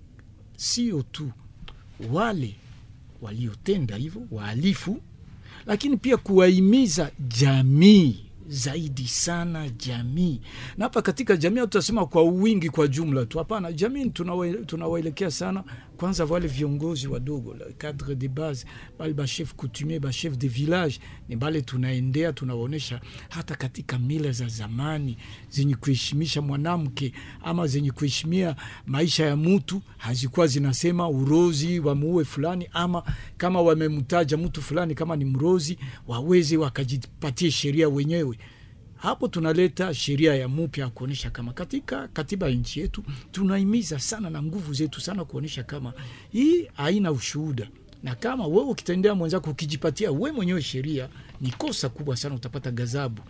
Sio tu wale waliotenda hivyo wahalifu lakini pia kuwahimiza jamii zaidi sana jamii. Na hapa katika jamii tutasema kwa wingi kwa jumla tu. Hapana jamii tunawae- tunawaelekea sana kwanza wale viongozi wadogo kadre de base bale bachef coutumier bachef de village ni bale tunaendea tunawaonyesha hata katika mila za zamani zenye kuheshimisha mwanamke ama zenye kuheshimia maisha ya mtu hazikuwa zinasema urozi wamuue fulani ama kama wamemtaja mtu fulani kama ni mrozi waweze wakajipatie sheria wenyewe hapo tunaleta sheria ya mupya ya kuonyesha kama katika katiba ya nchi yetu tunaimiza sana na nguvu zetu sana kuonyesha kama hii haina ushuhuda. Na kama wewe ukitendea mwenzako ukijipatia we mwenyewe sheria ni kosa kubwa sana utapata gazabu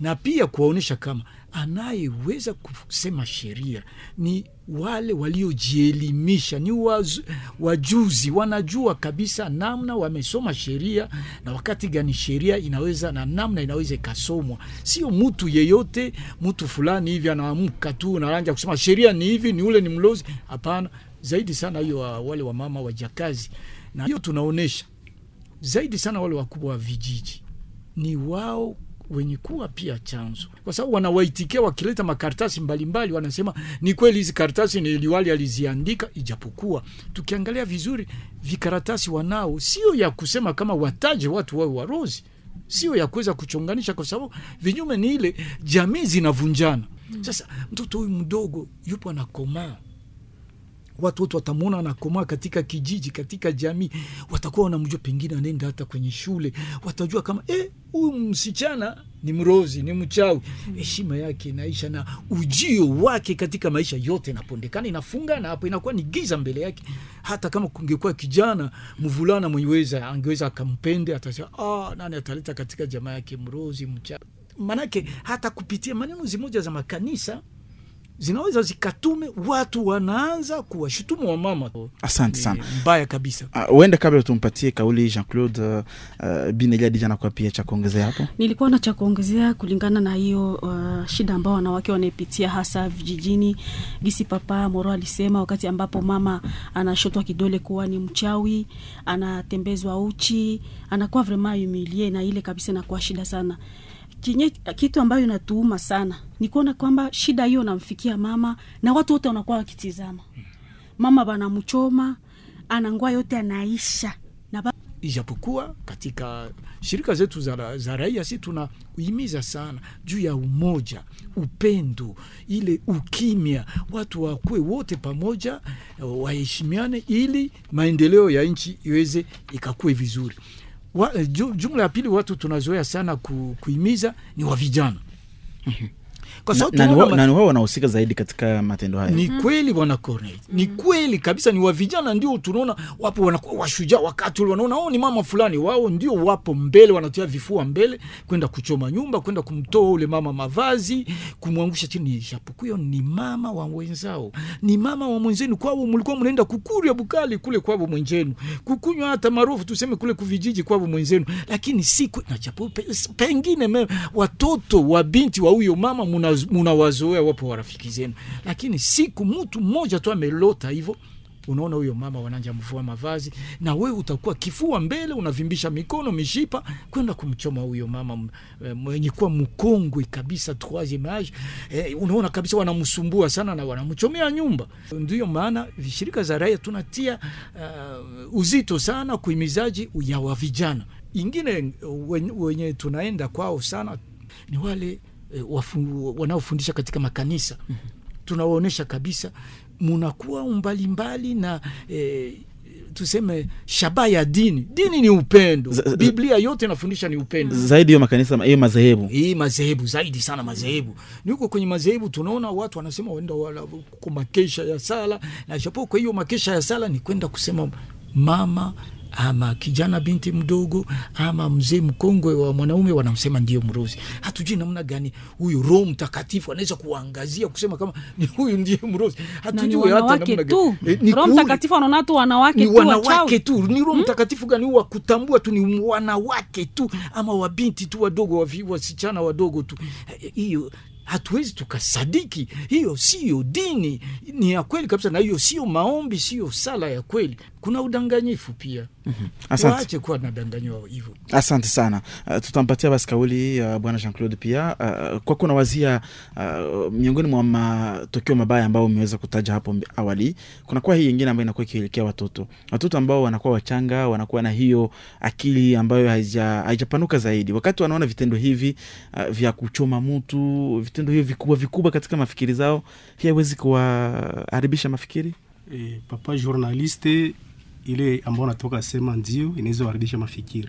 na pia kuwaonyesha kama anayeweza kusema sheria ni wale waliojielimisha ni waz, wajuzi wanajua kabisa namna wamesoma sheria na wakati gani sheria inaweza na namna inaweza ikasomwa. Sio mtu yeyote mtu fulani hivi anaamka tu naanja kusema sheria ni hivi ni ule ni mlozi. Hapana zaidi sana hiyo wa- wale wamama wajakazi. Na hiyo tunaonyesha zaidi sana wale wakubwa wa vijiji ni wao wenye kuwa pia chanzo, kwa sababu wanawaitikia wakileta makaratasi mbalimbali, wanasema ni kweli hizi karatasi ni liwali aliziandika, ijapokuwa tukiangalia vizuri vikaratasi wanao sio ya kusema kama wataje watu wawe warozi, sio ya kuweza kuchonganisha, kwa sababu vinyume ni ile jamii zinavunjana. Sasa mtoto huyu mdogo yupo anakomaa watu wote watamwona anakomaa katika kijiji, katika jamii, watakuwa wanamjua, pengine anaenda hata kwenye shule, watajua kama huyu eh, msichana ni mrozi, ni mchawi. Heshima yake inaisha na ujio wake katika maisha yote inapondekana, inafungana hapo inakuwa ni giza mbele yake. Hata kama kungekuwa kijana mvulana mwenyeweza angeweza akampende, atasema ah, nani ataleta katika jamaa yake mrozi, mchawi. Manake hata kupitia maneno zimoja za makanisa zinaweza zikatume watu wanaanza kuwashutumu wa mama. Asante Ni sana. mbaya kabisa. Uende Uh, kabla tumpatie kauli Jean Claude uh, uh, Binelia Dija nakuwa pia cha kuongezea hapo. nilikuwa na cha kuongezea kulingana na hiyo uh, shida ambao wanawake wanaepitia hasa vijijini. Gisi Papa Moro alisema wakati ambapo mama anashotwa kidole kuwa ni mchawi, anatembezwa uchi, anakuwa vraiment humilie, na ile kabisa inakuwa shida sana. Kinye, kitu ambayo inatuuma sana ni kuona kwamba shida hiyo namfikia mama na watu wote wanakuwa wakitizama mama, banamchoma anangua yote anaisha na ba Ijapokuwa katika shirika zetu za, za raia si tunahimiza sana juu ya umoja, upendo, ile ukimya, watu wakuwe wote pamoja, waheshimiane ili maendeleo ya nchi iweze ikakue vizuri. Wa, jumla ya pili watu tunazoea sana ku, kuhimiza ni wa vijana <laughs> kwa Na- sababu na wao- wanahusika zaidi katika matendo haya. ni kweli bwana Corneille, ni kweli kabisa, ni wa vijana ndio tunaona wapo wanakuwa washujaa, wakati ule wanaona oh, ni mama fulani, wao ndio wapo mbele, wanatia vifua mbele kwenda kuchoma nyumba, kwenda kumtoa ule mama mavazi, kumwangusha chini, japokuwa ni mama wa wenzao, ni mama wa mwenzenu. Kwao mlikuwa mnaenda kukuria bukali kule kwao mwenzenu, kukunywa hata marofu tuseme kule kuvijiji kwao mwenzenu, lakini si kwe- na japo pengine me, watoto wa binti wa huyo mama muna- munawazoea, wapo warafiki zenu, lakini siku mtu mmoja tu amelota unaona huyo mama wananja mvua mavazi na utakuwa kifua mbele unavimbisha mikono mishipa kwenda kumchoma huyo mama eh, mwenye kuwa mkongwe kabisa eh, unaona kabisa wanamsumbua sana na wanamchomea nyumba. Ndiyo maana shirika za raia tunatia uh, uzito sana kuimizaji ya wa vijana. Ingine wenye, wenye tunaenda kwao sana ni wale wanaofundisha katika makanisa tunawaonyesha kabisa munakuwa mbalimbali na eh, tuseme shabaha ya dini. Dini ni upendo. Z- Biblia yote inafundisha ni upendo. Zaidi hiyo makanisa hiyo madhehebu Hii madhehebu zaidi sana madhehebu ni huko kwenye madhehebu tunaona watu wanasema waenda wala kwa makesha ya sala, na japo kwa hiyo makesha ya sala ni kwenda kusema mama ama kijana binti mdogo ama mzee mkongwe wa mwanaume wanamsema ndio mrozi. Hatujui namna gani huyu Roho Mtakatifu anaweza kuangazia kusema kama ni huyu ndiye mrozi. Hatujui hata namna tu. gani. Eh, ni Roho Mtakatifu anaona tu wanawake tu wanawake tu ni roho mtakatifu gani huwa kutambua tu ni wanawake tu ama wabinti tu wadogo wavi- wasichana wadogo tu Eh, hiyo hatuwezi tukasadiki hiyo siyo dini ni ya kweli kabisa na hiyo siyo maombi siyo sala ya kweli kuna udanganyifu pia Asante. waache kuwa nadanganywa hivyo Asante sana. Uh, tutampatia basi kauli uh, bwana Jean Claude pia uh, kwa kuna wazia uh, miongoni mwa matokeo mabaya ambayo umeweza kutaja hapo awali, kunakuwa hii ingine ambayo inakuwa ikielekea watoto, watoto ambao wanakuwa wachanga, wanakuwa na hiyo akili ambayo haija- haijapanuka zaidi, wakati wanaona vitendo hivi uh, vya kuchoma mtu, vitendo hivi vikubwa vikubwa katika mafikiri zao, hii haiwezi kuwaharibisha mafikiri. e, papa journaliste ile ambayo natoka sema ndio inaweza warudisha mafikiri.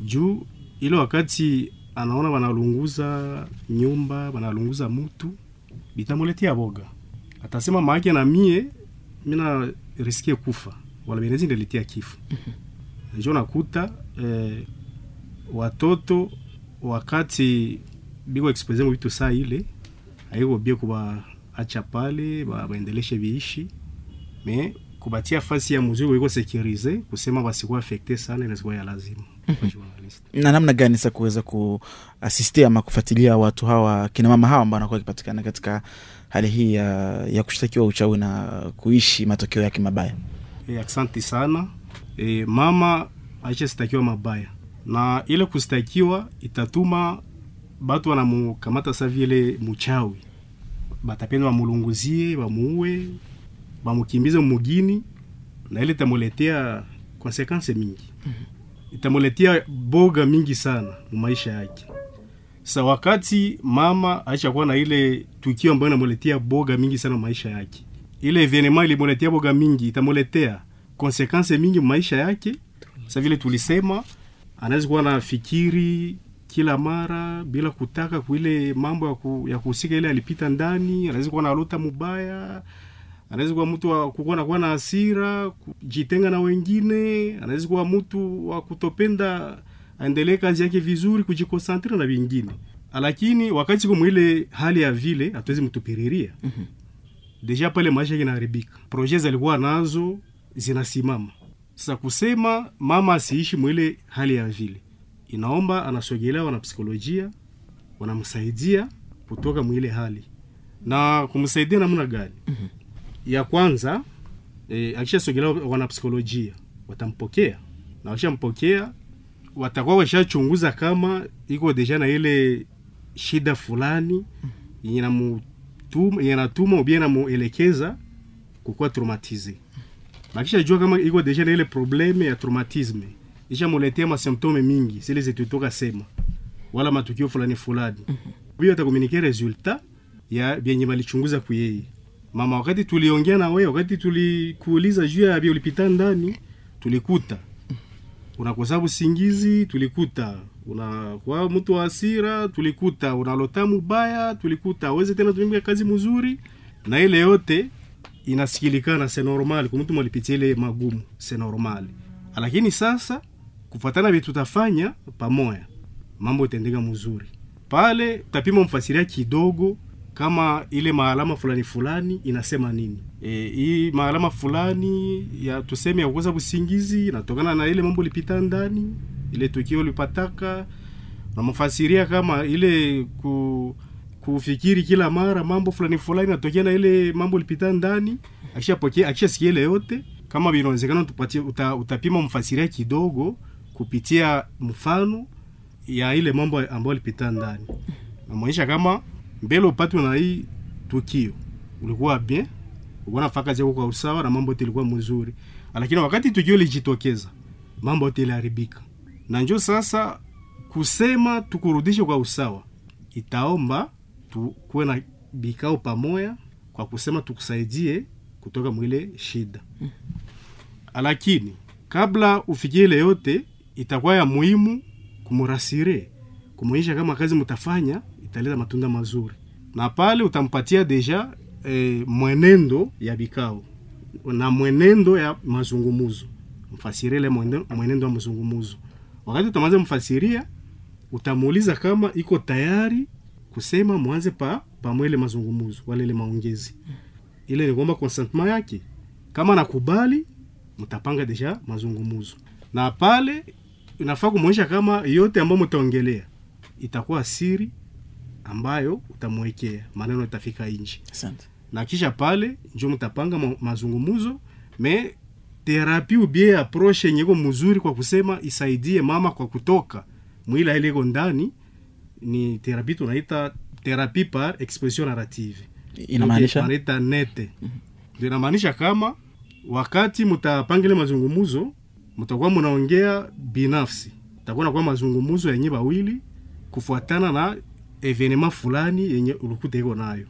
Juu ile wakati anaona wanalunguza nyumba wanalunguza mutu bitamuletea boga. Atasema maake na mie mina riskie kufa. Wala benezi ndeletea kifo. Njo nakuta eh, watoto wakati biko expose vitu saa ile haiko bie kuba acha pale ba- baendeleshe viishi. Me kubatia fasi ya muzuri iko sekurize kusema basikuwa afekte sana inazikuwa ya lazima kwa journalist. na namna gani sa kuweza kuasistia ama kufuatilia watu hawa kina mama hawa ambao wanakuwa wakipatikana katika hali hii ya, ya kushtakiwa uchawi na kuishi matokeo yake mabaya? E, asante sana. E, mama aisha sitakiwa mabaya. Na ile kustakiwa itatuma batu wanamukamata sa vile muchawi. Batapenda bamulunguzie bamuue bamukimbize mugini na ile itamuletea konsekanse mingi. Itamuletea boga mingi sana mu maisha yake. Sa wakati mama aisha kuwa na ile tukio ambayo inamuletea boga mingi sana mu maisha yake. Ile evenema ilimuletea boga mingi itamuletea konsekanse mingi mu maisha yake. Sa vile tulisema anaweza kuwa na fikiri kila mara bila kutaka kuile mambo ya kuhusika ile alipita ndani anaweza kuwa na lota mubaya anaweza kuwa mtu wa kukuwa nakuwa na hasira kujitenga na wengine. Anaweza kuwa mtu wa kutopenda aendelee kazi yake vizuri kujikonsantre na vingine. Lakini wakati kwa mwile hali ya vile hatuwezi mtupiriria. Mm-hmm. deja pale maisha yake inaharibika proje zalikuwa nazo zinasimama. Sasa kusema mama asiishi mwile hali ya vile inaomba anasogelewa na psikolojia wanamsaidia kutoka mwile hali. Na kumsaidia namna gani? Mm-hmm. Ya kwanza e, akishasogelea wanapsikolojia watampokea. Na wakishampokea watakuwa washachunguza kama iko deja na ile shida fulani yenye namutuma- yenye natuma ubie namuelekeza kukuwa traumatize bakishajua kama iko deja na ile probleme ya traumatisme ishamuletea masymptome mingi zile zitutoka sema wala matukio fulani fulani. Hiyo atakomunike resultat ya vyenye balichunguza kuyeye mama wakati tuliongea na wewe wakati tulikuuliza juu ya ulipita ndani tulikuta. Unakosa usingizi tulikuta. Unakuwa mtu wa hasira tulikuta. Unalota mubaya tulikuta. Aweze tena tumika kazi mzuri. Na ile yote inasikilikana se normal. Kwa mtu mwalipitia ile magumu se normal. Lakini sasa kufuatana vitu tutafanya pamoja mambo itaendeka mzuri. Pale tapima mfasiria kidogo kama ile maalama fulani fulani inasema nini. E, hii maalama fulani ya tuseme ya kukosa kusingizi inatokana na ile mambo lipita ndani ile tukio lipataka namfasiria kama ile ku, kufikiri kila mara mambo fulani fulani natokea na ile mambo lipita ndani akishapokea akishasikia ile yote kama vinawezekana tupatie uta, utapima mfasiria kidogo kupitia mfano ya ile mambo ambayo lipita ndani. Namwonyesha kama mbele upatwe na hii tukio ulikuwa bien ulikuwa nafanya kazi yako kwa usawa na mambo yote ilikuwa mzuri. Lakini wakati tukio lijitokeza mambo yote iliharibika. Na njo sasa kusema tukurudishe kwa usawa itaomba tukuwe na bikao pamoya kwa kusema tukusaidie kutoka mwile shida. Lakini kabla ufikie ile yote itakuwa ya muhimu kumurasire kumwonyesha kama kazi mtafanya italeta matunda mazuri. Na pale utampatia deja e, mwenendo ya vikao na mwenendo ya mazungumuzo. Mfasirie ile mwenendo, ya mazungumuzo. Wakati utamaliza mfasiria utamuuliza kama iko tayari kusema mwanze pa pamwele mazungumuzo wala ile maongezi. Ile ni kwamba consentment yake. Kama nakubali mtapanga deja mazungumuzo. Na pale inafaa kumwonyesha kama yote ambayo mtaongelea itakuwa siri ambayo utamwekea maneno itafika nje asante. Na kisha pale njo mtapanga ma mazungumuzo me terapi ubie approche yenyeko mzuri kwa kusema isaidie mama kwa kutoka. Mwila ile iko ndani ni terapi tunaita terapi par expression narrative. Inamaanisha? tunaita nete ndio inamaanisha kama wakati mtapanga ile mazungumuzo mtakuwa mnaongea binafsi. Takuwa nakuwa mazungumuzo yenye bawili kufuatana na evenema fulani yenye ulikuta iko nayo.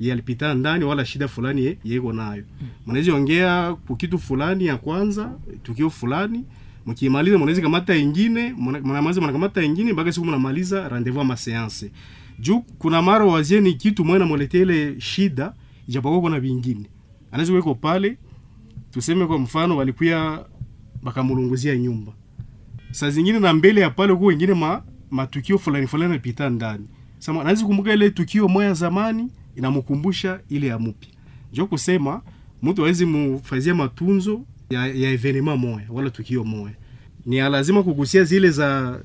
Ye alipita ndani wala shida fulani yeko nayo. Mnaweza ongea kukitu fulani ya kwanza tukio fulani. Mkimaliza mnaweza kamata ingine mna- mnamaliza mnakamata ingine mpaka siku mnamaliza rendezvous ama seance juu kuna mara wazie ni kitu mwana mwaletele ile shida ijapokuwa kuna vingine. Anaweza kuweko pale tuseme kwa mfano walikuya bakamulunguzia nyumba. Saa zingine na mbele ya pale kwa wengine ma, matukio fulani fulani yanapita ndani sama naweza kumbuka ile tukio moya zamani inamkumbusha ile ya mupya. njo kusema mtu awezi mufazia matunzo ya, ya evenema moya wala tukio moya ni lazima kugusia zile za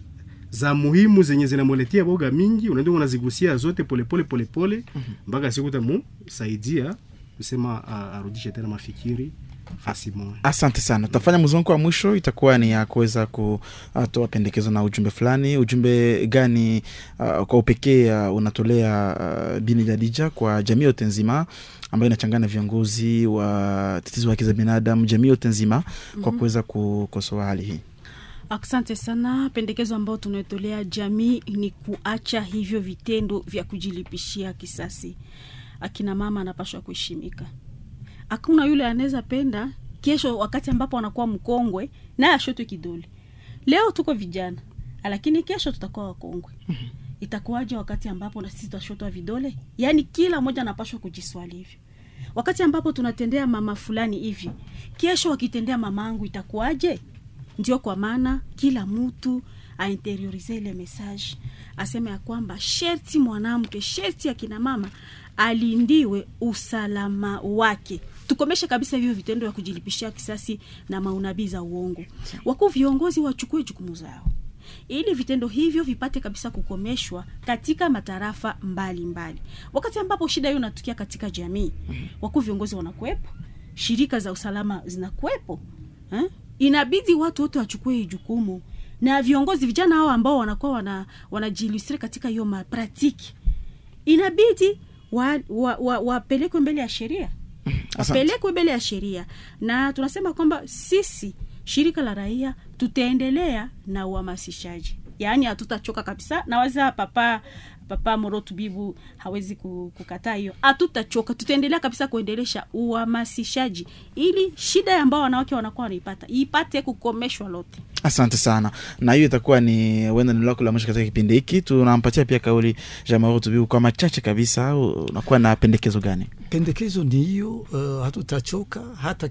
za muhimu zenye zinamuletea boga mingi unaenda unazigusia zote polepole polepole mpaka siku tamusaidia kusema arudishe tena mafikiri asante sana tutafanya mzunguko wa mwisho itakuwa ni ya kuweza kutoa pendekezo na ujumbe fulani ujumbe gani uh, kwa upekee uh, unatolea uh, bini jadija kwa jamii yote nzima ambayo inachangana viongozi wa tatizo wa haki za binadamu jamii yote nzima kwa kuweza kukosoa hali hii Asante sana. Pendekezo ambayo tunaotolea jamii ni kuacha hivyo vitendo vya kujilipishia kisasi. Akina mama anapashwa kuheshimika. Hakuna yule anaweza penda kesho, wakati ambapo anakuwa mkongwe, naye ashotwe kidole. Leo tuko vijana, lakini kesho tutakuwa wakongwe. Itakuwaje wakati ambapo na sisi tutashotwa vidole? Yaani kila mmoja anapashwa kujiswali hivyo wakati ambapo tunatendea mama fulani hivi, kesho wakitendea mamangu itakuwaje? Ndio kwa maana kila mtu ainteriorize ile message, aseme ya kwamba sherti mwanamke, sherti akina mama alindiwe usalama wake. Tukomeshe kabisa hivyo vitendo vya kujilipishia kisasi na maunabii za uongo. Wakuu viongozi wachukue jukumu zao ili vitendo hivyo vipate kabisa kukomeshwa katika matarafa mbalimbali mbali. Wakati ambapo shida hiyo inatukia katika jamii, wakuu viongozi wanakuwepo, shirika za usalama zinakuwepo eh? Inabidi watu wote wachukue jukumu na viongozi vijana hao ambao wanakuwa wana, wanajiilustre katika hiyo mapratiki, inabidi wapelekwe wa, wa, wa mbele ya sheria Asante. wapelekwe mbele ya sheria, na tunasema kwamba sisi shirika la raia tutaendelea na uhamasishaji, yaani hatutachoka kabisa. Nawaza papa papa Morotu Bibu hawezi kukataa hiyo, hatutachoka, tutaendelea kabisa kuendelesha uhamasishaji ili shida ambao wanawake wanakuwa wanaipata ipate kukomeshwa lote. asante sana. Na hiyo itakuwa ni wenda ni lako la mwisho katika kipindi hiki. Tunampatia pia kauli ya Morotu Bibu kwa machache kabisa. Unakuwa na pendekezo gani? Pendekezo ni hiyo uh, hatutachoka hata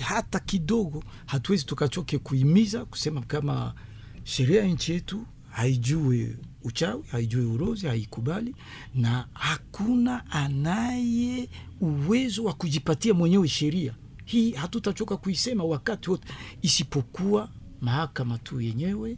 hata kidogo hatuwezi tukachoke kuimiza kusema kama sheria ya nchi yetu haijue uchawi haijui urozi haikubali na hakuna anaye uwezo wa kujipatia mwenyewe sheria. Hii hatutachoka kuisema wakati wote isipokuwa mahakama tu yenyewe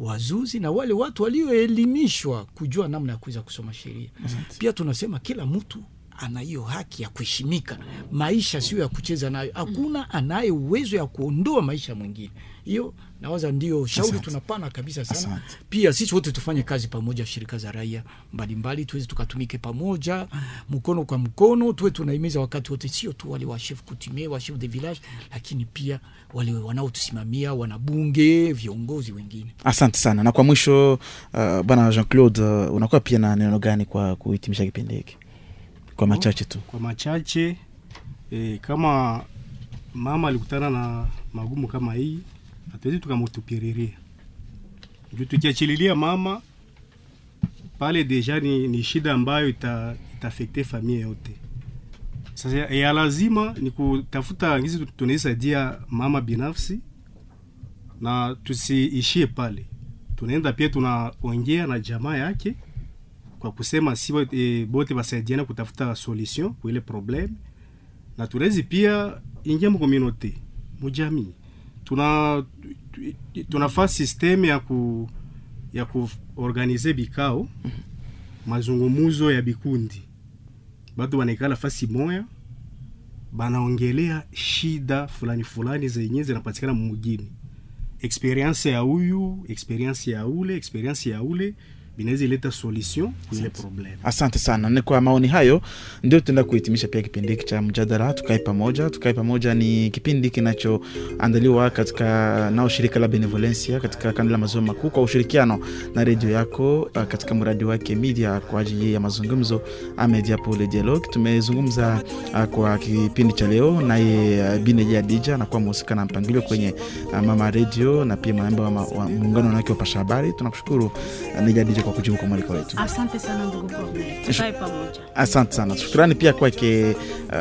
wazuzi na wale watu walioelimishwa kujua namna ya kuweza kusoma sheria. Pia tunasema kila mtu ana hiyo haki ya kuheshimika. Maisha sio ya kucheza nayo. Hakuna anaye uwezo ya kuondoa maisha mwingine. Hiyo nawaza ndio shauri tunapana kabisa sana. Asante. pia sisi wote tufanye kazi pamoja shirika za raia mbalimbali tuweze tukatumike pamoja mkono kwa mkono tuwe tunahimiza wakati wote sio tu wale wa chef coutumier wa chef de village lakini pia wale wanaotusimamia wanabunge viongozi wengine. Asante sana. Na kwa mwisho uh, bwana jean claude uh, unakuwa pia na neno gani kwa kuhitimisha kipindi hiki? Kwa machache tu. Kwa machache eh, kama mama alikutana na magumu kama hii hatuwezi tukamutupiriria. Juu tukiachililia mama pale deja ni, ni shida ambayo ita, itafekte familia yote. Sasa ya lazima ni kutafuta ngizi tunaisaidia mama binafsi na tusiishie pale. Tunaenda pia tunaongea na jamaa yake kwa kusema si eh, bote basaidiana kutafuta solution kwa ile probleme. Na tunawezi pia ingia mkomunote mujamii tuna tu- tunafaa systeme ya ku ya kuorganize bikao mazungumuzo ya bikundi. Batu banaikala fasi moya banaongelea shida fulani fulani zenye zinapatikana mumugini experience ya huyu experience ya ule experience ya ule binaweza ileta solution kwa ile problem. asante sana. Ni kwa maoni hayo ndio tutaenda kuhitimisha pia kipindi hiki cha mjadala. Tukae pamoja. Tukae pamoja ni kipindi kinachoandaliwa katika nao shirika la benevolencia katika kanda la maziwa makuu kwa ushirikiano na redio yako uh, katika mradi wake media kwa ajili ya mazungumzo. Amedia pole dialogue. Tumezungumza uh, kwa kipindi cha leo naye uh, bineja dija anakuwa mhusika na mpangilio kwenye mama redio na pia mwanamba wa muungano wanawake wa pasha habari. Tunakushukuru neja dija kwa kujibu kwa mwaliko wetu. Asante sana ndugu Corneille, tukae pamoja. Asante sana, shukrani pia kwake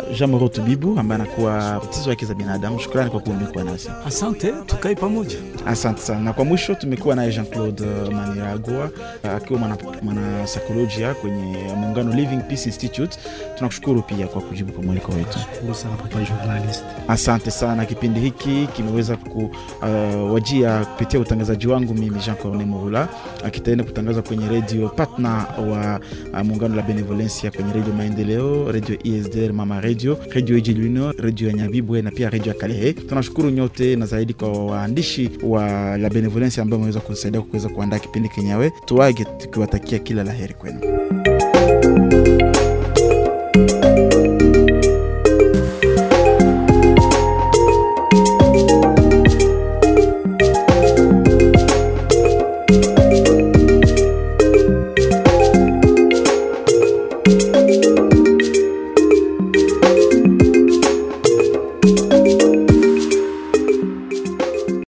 uh, Jean Moro Tubibu ambaye anakuwa mtetezi wa haki za binadamu. Shukrani kwa kuumikuwa nasi. Asante, tukae pamoja. Asante sana. Na kwa mwisho tumekuwa naye Jean Claude Maniragua akiwa mwana, mwana kwenye muungano Living Peace Institute. Tunakushukuru pia kwa kujibu kwa mwaliko wetu. Asante sana. Kipindi hiki kimeweza kuwajia uh, kupitia utangazaji wangu mimi Jean Corne Morula, akitaenda kutangaza kwenye redio partner wa uh, muungano la Benevolencia kwenye redio Maendeleo, redio ISDR Mama redio, redio Ijilwino, redio ya Nyabibwe na pia redio ya Kalehe. Tunashukuru nyote na zaidi kwa waandishi wa la Benevolencia ambayo wameweza kusaidia kuweza kuandaa kipindi kenyewe. Tuwage tukiwatakia kila la heri kwenu.